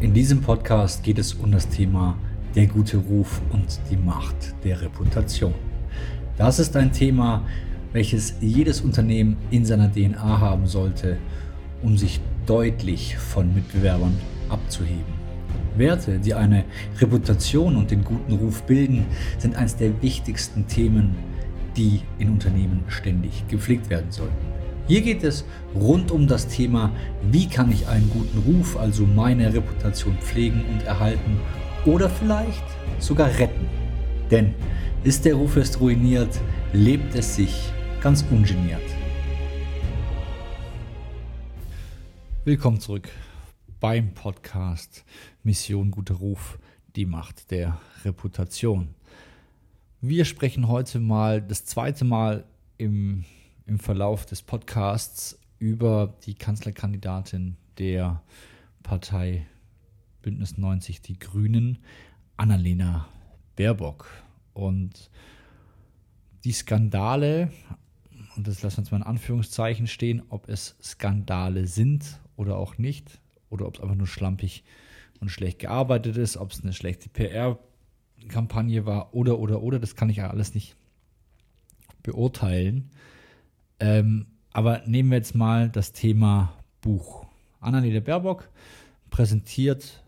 In diesem Podcast geht es um das Thema der gute Ruf und die Macht der Reputation. Das ist ein Thema, welches jedes Unternehmen in seiner DNA haben sollte, um sich deutlich von Mitbewerbern abzuheben. Werte, die eine Reputation und den guten Ruf bilden, sind eines der wichtigsten Themen, die in Unternehmen ständig gepflegt werden sollten. Hier geht es rund um das Thema, wie kann ich einen guten Ruf, also meine Reputation pflegen und erhalten oder vielleicht sogar retten. Denn ist der Ruf erst ruiniert, lebt es sich ganz ungeniert. Willkommen zurück beim Podcast Mission Guter Ruf, die Macht der Reputation. Wir sprechen heute mal das zweite Mal im, im Verlauf des Podcasts über die Kanzlerkandidatin der Partei Bündnis 90 Die Grünen, Annalena Baerbock. Und die Skandale, und das lassen wir uns mal in Anführungszeichen stehen, ob es Skandale sind oder auch nicht, oder ob es einfach nur schlampig und schlecht gearbeitet ist, ob es eine schlechte PR Kampagne war oder oder oder, das kann ich ja alles nicht beurteilen. Ähm, aber nehmen wir jetzt mal das Thema Buch. Annalena Baerbock präsentiert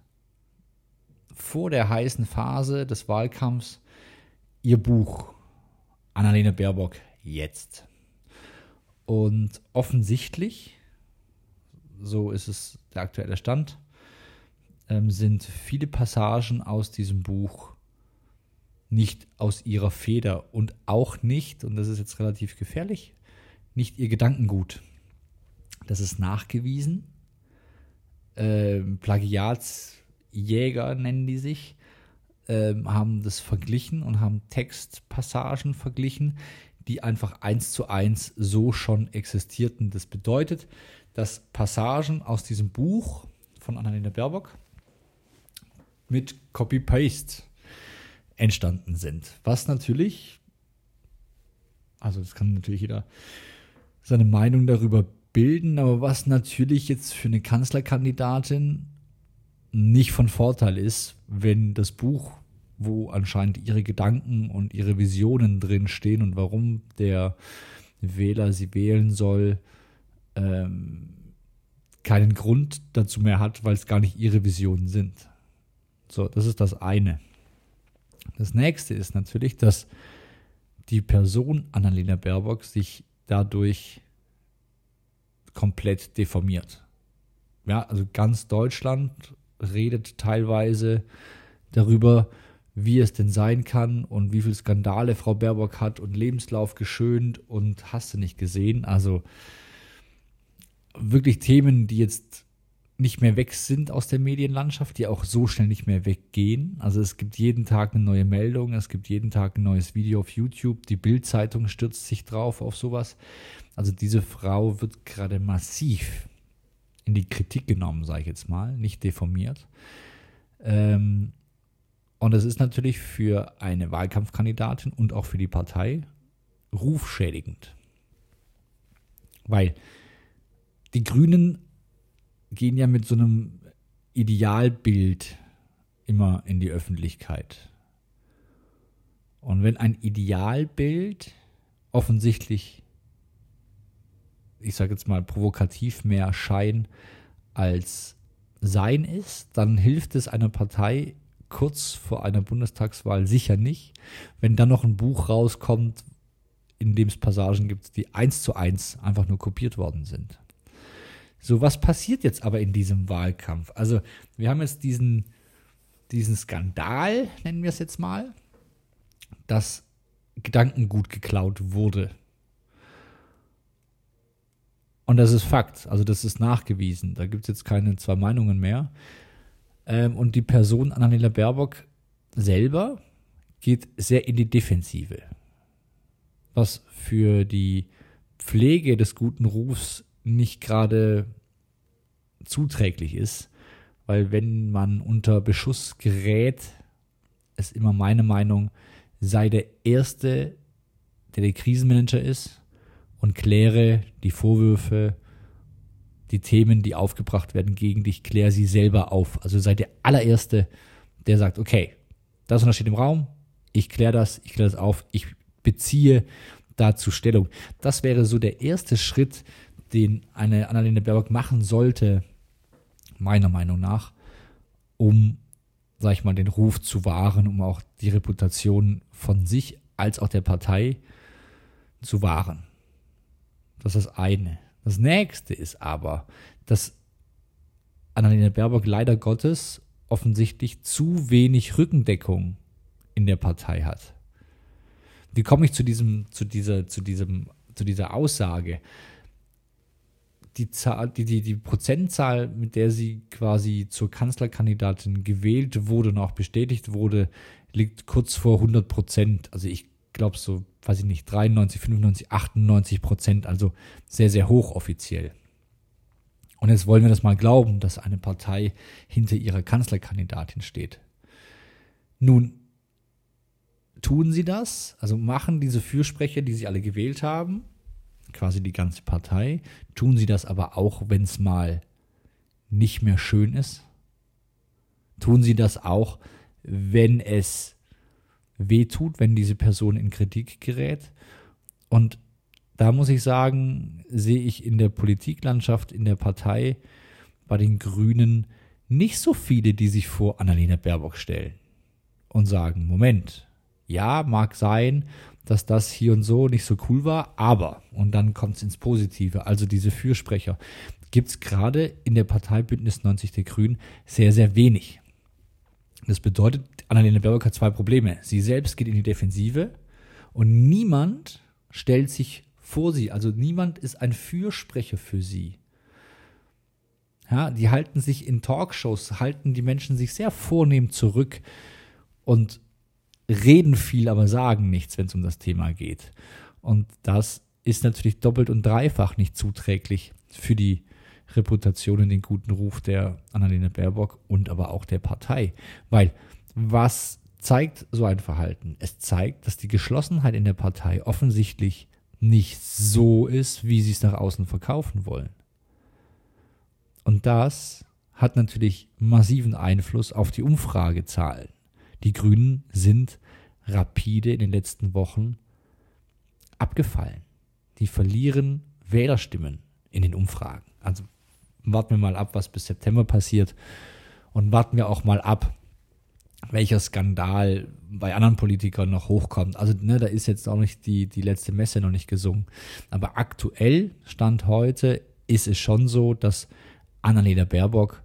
vor der heißen Phase des Wahlkampfs ihr Buch Annalena Baerbock jetzt. Und offensichtlich, so ist es der aktuelle Stand, ähm, sind viele Passagen aus diesem Buch nicht aus ihrer Feder und auch nicht, und das ist jetzt relativ gefährlich, nicht ihr Gedankengut. Das ist nachgewiesen. Ähm, Plagiatsjäger nennen die sich, ähm, haben das verglichen und haben Textpassagen verglichen, die einfach eins zu eins so schon existierten. Das bedeutet, dass Passagen aus diesem Buch von Annalena Baerbock mit Copy-Paste entstanden sind. Was natürlich, also das kann natürlich jeder seine Meinung darüber bilden, aber was natürlich jetzt für eine Kanzlerkandidatin nicht von Vorteil ist, wenn das Buch, wo anscheinend ihre Gedanken und ihre Visionen drin stehen und warum der Wähler sie wählen soll, ähm, keinen Grund dazu mehr hat, weil es gar nicht ihre Visionen sind. So, das ist das eine. Das nächste ist natürlich, dass die Person Annalena Baerbock sich dadurch komplett deformiert. Ja, also ganz Deutschland redet teilweise darüber, wie es denn sein kann und wie viele Skandale Frau Baerbock hat und Lebenslauf geschönt und hast du nicht gesehen. Also wirklich Themen, die jetzt nicht mehr weg sind aus der Medienlandschaft, die auch so schnell nicht mehr weggehen. Also es gibt jeden Tag eine neue Meldung, es gibt jeden Tag ein neues Video auf YouTube, die Bildzeitung stürzt sich drauf auf sowas. Also diese Frau wird gerade massiv in die Kritik genommen, sage ich jetzt mal, nicht deformiert. Ähm, und das ist natürlich für eine Wahlkampfkandidatin und auch für die Partei rufschädigend. Weil die Grünen gehen ja mit so einem Idealbild immer in die Öffentlichkeit. Und wenn ein Idealbild offensichtlich, ich sage jetzt mal provokativ mehr Schein als Sein ist, dann hilft es einer Partei kurz vor einer Bundestagswahl sicher nicht, wenn dann noch ein Buch rauskommt, in dem es Passagen gibt, die eins zu eins einfach nur kopiert worden sind. So, was passiert jetzt aber in diesem Wahlkampf? Also, wir haben jetzt diesen, diesen Skandal, nennen wir es jetzt mal, dass Gedankengut geklaut wurde. Und das ist Fakt, also das ist nachgewiesen. Da gibt es jetzt keine zwei Meinungen mehr. Ähm, und die Person Annalena Baerbock selber geht sehr in die Defensive. Was für die Pflege des guten Rufs nicht gerade zuträglich ist, weil wenn man unter Beschuss gerät, ist immer meine Meinung, sei der Erste, der der Krisenmanager ist und kläre die Vorwürfe, die Themen, die aufgebracht werden gegen dich, klär sie selber auf. Also sei der allererste, der sagt, okay, das und das steht im Raum, ich kläre das, ich kläre das auf, ich beziehe dazu Stellung. Das wäre so der erste Schritt, den eine Annalena Baerbock machen sollte, meiner Meinung nach, um, sag ich mal, den Ruf zu wahren, um auch die Reputation von sich als auch der Partei zu wahren. Das ist das eine. Das nächste ist aber, dass Annalena Baerbock leider Gottes offensichtlich zu wenig Rückendeckung in der Partei hat. Wie komme ich zu diesem, zu dieser, zu diesem, zu dieser Aussage? Die, Zahl, die, die, die Prozentzahl, mit der sie quasi zur Kanzlerkandidatin gewählt wurde und auch bestätigt wurde, liegt kurz vor 100 Prozent. Also ich glaube so, weiß ich nicht, 93, 95, 98 Prozent, also sehr, sehr hoch offiziell. Und jetzt wollen wir das mal glauben, dass eine Partei hinter ihrer Kanzlerkandidatin steht. Nun, tun sie das, also machen diese Fürsprecher, die sie alle gewählt haben, quasi die ganze Partei, tun sie das aber auch, wenn es mal nicht mehr schön ist? Tun sie das auch, wenn es weh tut, wenn diese Person in Kritik gerät? Und da muss ich sagen, sehe ich in der Politiklandschaft, in der Partei, bei den Grünen nicht so viele, die sich vor Annalena Baerbock stellen und sagen, Moment, ja, mag sein, dass das hier und so nicht so cool war, aber, und dann kommt es ins Positive, also diese Fürsprecher, gibt es gerade in der Partei Bündnis 90 der Grünen sehr, sehr wenig. Das bedeutet, Annalena Baerbock hat zwei Probleme. Sie selbst geht in die Defensive und niemand stellt sich vor sie. Also niemand ist ein Fürsprecher für sie. Ja, die halten sich in Talkshows, halten die Menschen sich sehr vornehm zurück und reden viel, aber sagen nichts, wenn es um das Thema geht. Und das ist natürlich doppelt und dreifach nicht zuträglich für die Reputation und den guten Ruf der Annalena Baerbock und aber auch der Partei. Weil was zeigt so ein Verhalten? Es zeigt, dass die Geschlossenheit in der Partei offensichtlich nicht so ist, wie sie es nach außen verkaufen wollen. Und das hat natürlich massiven Einfluss auf die Umfragezahlen. Die Grünen sind rapide in den letzten Wochen abgefallen. Die verlieren Wählerstimmen in den Umfragen. Also warten wir mal ab, was bis September passiert und warten wir auch mal ab, welcher Skandal bei anderen Politikern noch hochkommt. Also ne, da ist jetzt auch nicht die, die letzte Messe noch nicht gesungen. Aber aktuell, Stand heute, ist es schon so, dass Annalena Baerbock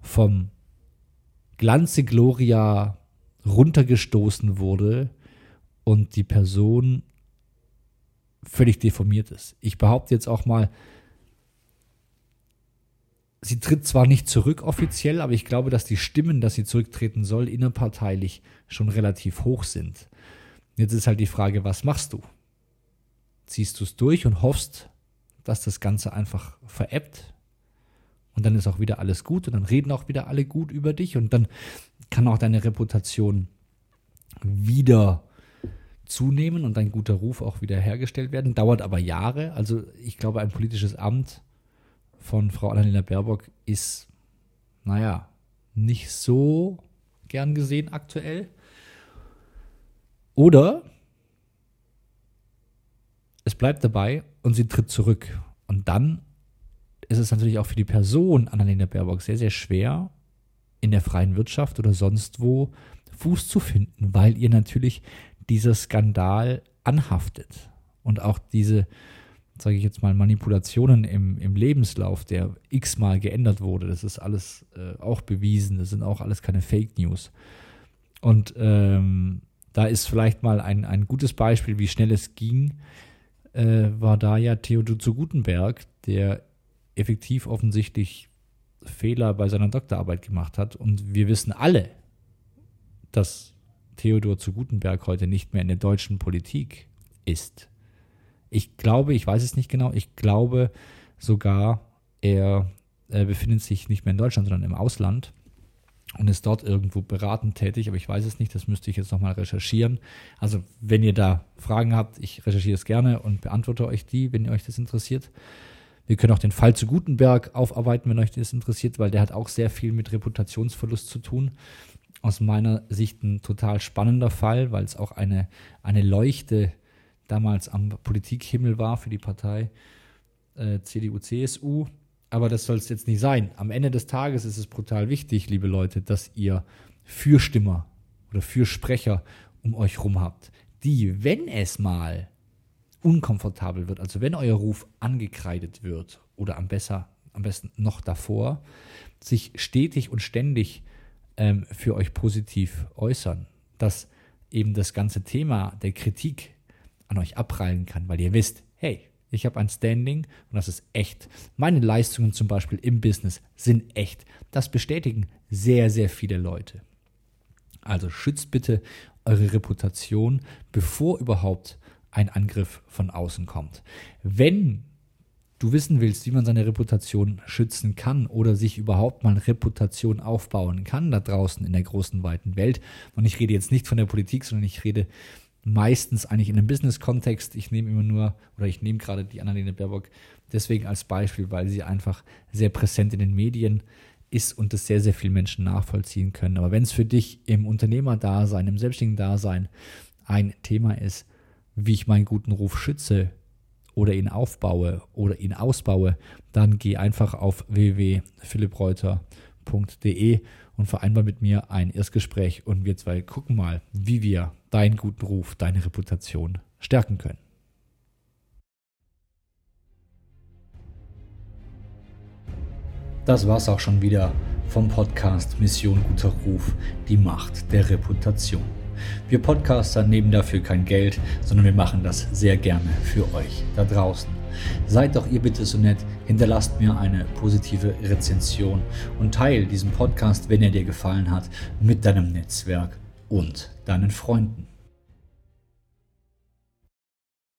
vom Glanze Gloria runtergestoßen wurde und die Person völlig deformiert ist. Ich behaupte jetzt auch mal, sie tritt zwar nicht zurück offiziell, aber ich glaube, dass die Stimmen, dass sie zurücktreten soll, innerparteilich schon relativ hoch sind. Jetzt ist halt die Frage, was machst du? Ziehst du es durch und hoffst, dass das Ganze einfach veräppt? Und dann ist auch wieder alles gut und dann reden auch wieder alle gut über dich und dann kann auch deine Reputation wieder zunehmen und dein guter Ruf auch wieder hergestellt werden. Dauert aber Jahre. Also ich glaube, ein politisches Amt von Frau Annalena Baerbock ist, naja, nicht so gern gesehen aktuell. Oder es bleibt dabei und sie tritt zurück. Und dann ist es natürlich auch für die Person Annalena Baerbock sehr, sehr schwer, in der freien Wirtschaft oder sonst wo Fuß zu finden, weil ihr natürlich dieser Skandal anhaftet und auch diese sage ich jetzt mal, Manipulationen im, im Lebenslauf, der x-mal geändert wurde. Das ist alles äh, auch bewiesen. Das sind auch alles keine Fake News. Und ähm, da ist vielleicht mal ein, ein gutes Beispiel, wie schnell es ging, äh, war da ja Theodor zu Gutenberg, der effektiv offensichtlich Fehler bei seiner Doktorarbeit gemacht hat. Und wir wissen alle, dass Theodor zu Gutenberg heute nicht mehr in der deutschen Politik ist. Ich glaube, ich weiß es nicht genau, ich glaube sogar, er, er befindet sich nicht mehr in Deutschland, sondern im Ausland und ist dort irgendwo beratend tätig, aber ich weiß es nicht, das müsste ich jetzt nochmal recherchieren. Also, wenn ihr da Fragen habt, ich recherchiere es gerne und beantworte euch die, wenn ihr euch das interessiert. Wir können auch den Fall zu Gutenberg aufarbeiten, wenn euch das interessiert, weil der hat auch sehr viel mit Reputationsverlust zu tun. Aus meiner Sicht ein total spannender Fall, weil es auch eine, eine Leuchte damals am Politikhimmel war für die Partei äh, CDU, CSU. Aber das soll es jetzt nicht sein. Am Ende des Tages ist es brutal wichtig, liebe Leute, dass ihr Fürstimmer oder Fürsprecher um euch rum habt, die, wenn es mal unkomfortabel wird, also wenn euer Ruf angekreidet wird oder am, besser, am besten noch davor, sich stetig und ständig ähm, für euch positiv äußern, dass eben das ganze Thema der Kritik an euch abprallen kann, weil ihr wisst, hey, ich habe ein Standing und das ist echt. Meine Leistungen zum Beispiel im Business sind echt. Das bestätigen sehr, sehr viele Leute. Also schützt bitte eure Reputation, bevor überhaupt ein Angriff von außen kommt. Wenn du wissen willst, wie man seine Reputation schützen kann oder sich überhaupt mal Reputation aufbauen kann da draußen in der großen weiten Welt, und ich rede jetzt nicht von der Politik, sondern ich rede meistens eigentlich in einem Business-Kontext. Ich nehme immer nur, oder ich nehme gerade die Annalena Baerbock deswegen als Beispiel, weil sie einfach sehr präsent in den Medien ist und das sehr, sehr viele Menschen nachvollziehen können. Aber wenn es für dich im Unternehmerdasein, im selbstständigen Dasein ein Thema ist, wie ich meinen guten Ruf schütze oder ihn aufbaue oder ihn ausbaue, dann geh einfach auf www.philippreuter.de und vereinbar mit mir ein Erstgespräch und wir zwei gucken mal, wie wir deinen guten Ruf, deine Reputation stärken können. Das war's auch schon wieder vom Podcast Mission Guter Ruf, die Macht der Reputation. Wir Podcaster nehmen dafür kein Geld, sondern wir machen das sehr gerne für euch da draußen. Seid doch ihr bitte so nett, hinterlasst mir eine positive Rezension und teile diesen Podcast, wenn er dir gefallen hat, mit deinem Netzwerk und deinen Freunden.